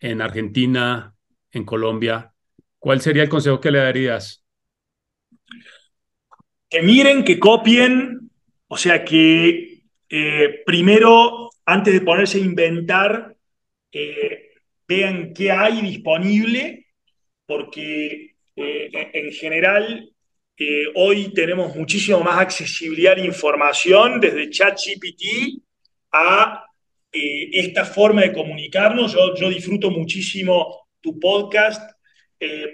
en Argentina, en Colombia, ¿cuál sería el consejo que le darías? Que miren, que copien, o sea que eh, primero, antes de ponerse a inventar, eh, vean qué hay disponible, porque eh, en general eh, hoy tenemos muchísimo más accesibilidad la información, desde ChatGPT a eh, esta forma de comunicarnos. Yo, disfruto muchísimo tu podcast,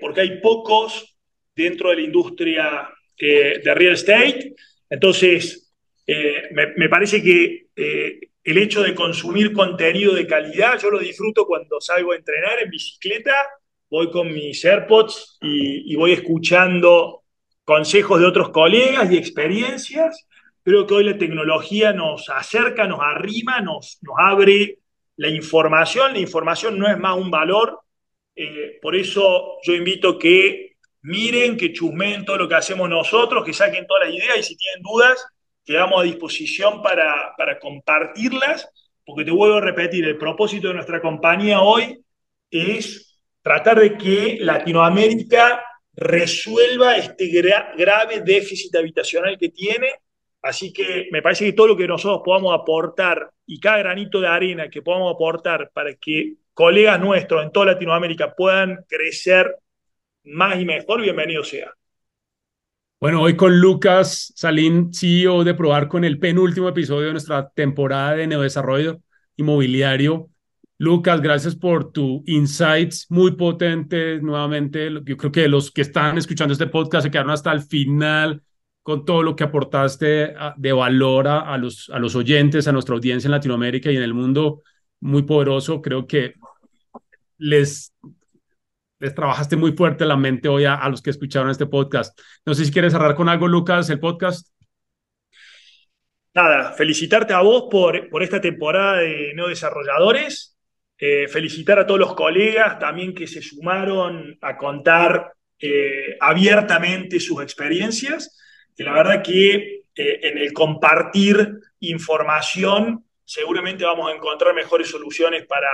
porque hay pocos dentro de la industria de real estate. Entonces, me, parece que el hecho de consumir contenido de calidad, yo lo disfruto cuando salgo a entrenar en bicicleta, voy con mis AirPods y, voy escuchando consejos de otros colegas y experiencias. Creo que hoy la tecnología nos acerca, nos arrima, nos, nos abre la información. La información no es más un valor. Eh, por eso yo invito que miren, que chusmen todo lo que hacemos nosotros, que saquen todas las ideas y si tienen dudas, quedamos a disposición para, para compartirlas, porque te vuelvo a repetir, el propósito de nuestra compañía hoy es tratar de que Latinoamérica resuelva este grave déficit habitacional que tiene. Así que me parece que todo lo que nosotros podamos aportar y cada granito de arena que podamos aportar para que colegas nuestros en toda Latinoamérica puedan crecer más y mejor, bienvenido sea. Bueno, hoy con Lucas Salín, CEO de Probar con el penúltimo episodio de nuestra temporada de neodesarrollo inmobiliario. Lucas, gracias por tu insights muy potentes. Nuevamente, yo creo que los que están escuchando este podcast se quedaron hasta el final con todo lo que aportaste de valor los, a los oyentes, a nuestra audiencia en Latinoamérica y en el mundo. Muy poderoso. Creo que les trabajaste muy fuerte la mente hoy a, los que escucharon este podcast. No sé si quieres cerrar con algo, Lucas, el podcast. Nada, felicitarte a vos por, por esta temporada de No Desarrolladores. Eh, felicitar a todos los colegas también que se sumaron a contar eh, abiertamente sus experiencias. que la verdad que eh, en el compartir información seguramente vamos a encontrar mejores soluciones para,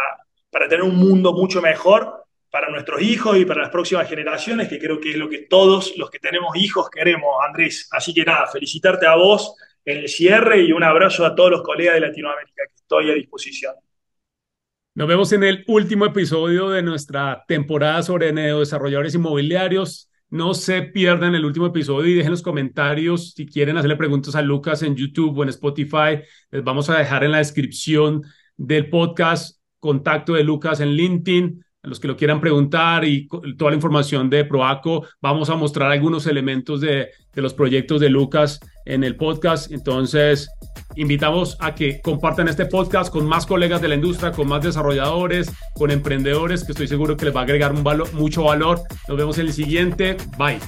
para tener un mundo mucho mejor para nuestros hijos y para las próximas generaciones, que creo que es lo que todos los que tenemos hijos queremos, Andrés. Así que nada, felicitarte a vos en el cierre y un abrazo a todos los colegas de Latinoamérica que estoy a disposición. Nos vemos en el último episodio de nuestra temporada sobre desarrolladores inmobiliarios. No se pierdan el último episodio y dejen los comentarios si quieren hacerle preguntas a Lucas en YouTube o en Spotify. Les vamos a dejar en la descripción del podcast contacto de Lucas en LinkedIn a los que lo quieran preguntar y toda la información de Proaco. Vamos a mostrar algunos elementos de, de, los proyectos de Lucas en el podcast. Entonces, invitamos a que compartan este podcast con más colegas de la industria, con más desarrolladores, con emprendedores, que estoy seguro que les va a agregar mucho valor. Nos vemos en el siguiente. Bye.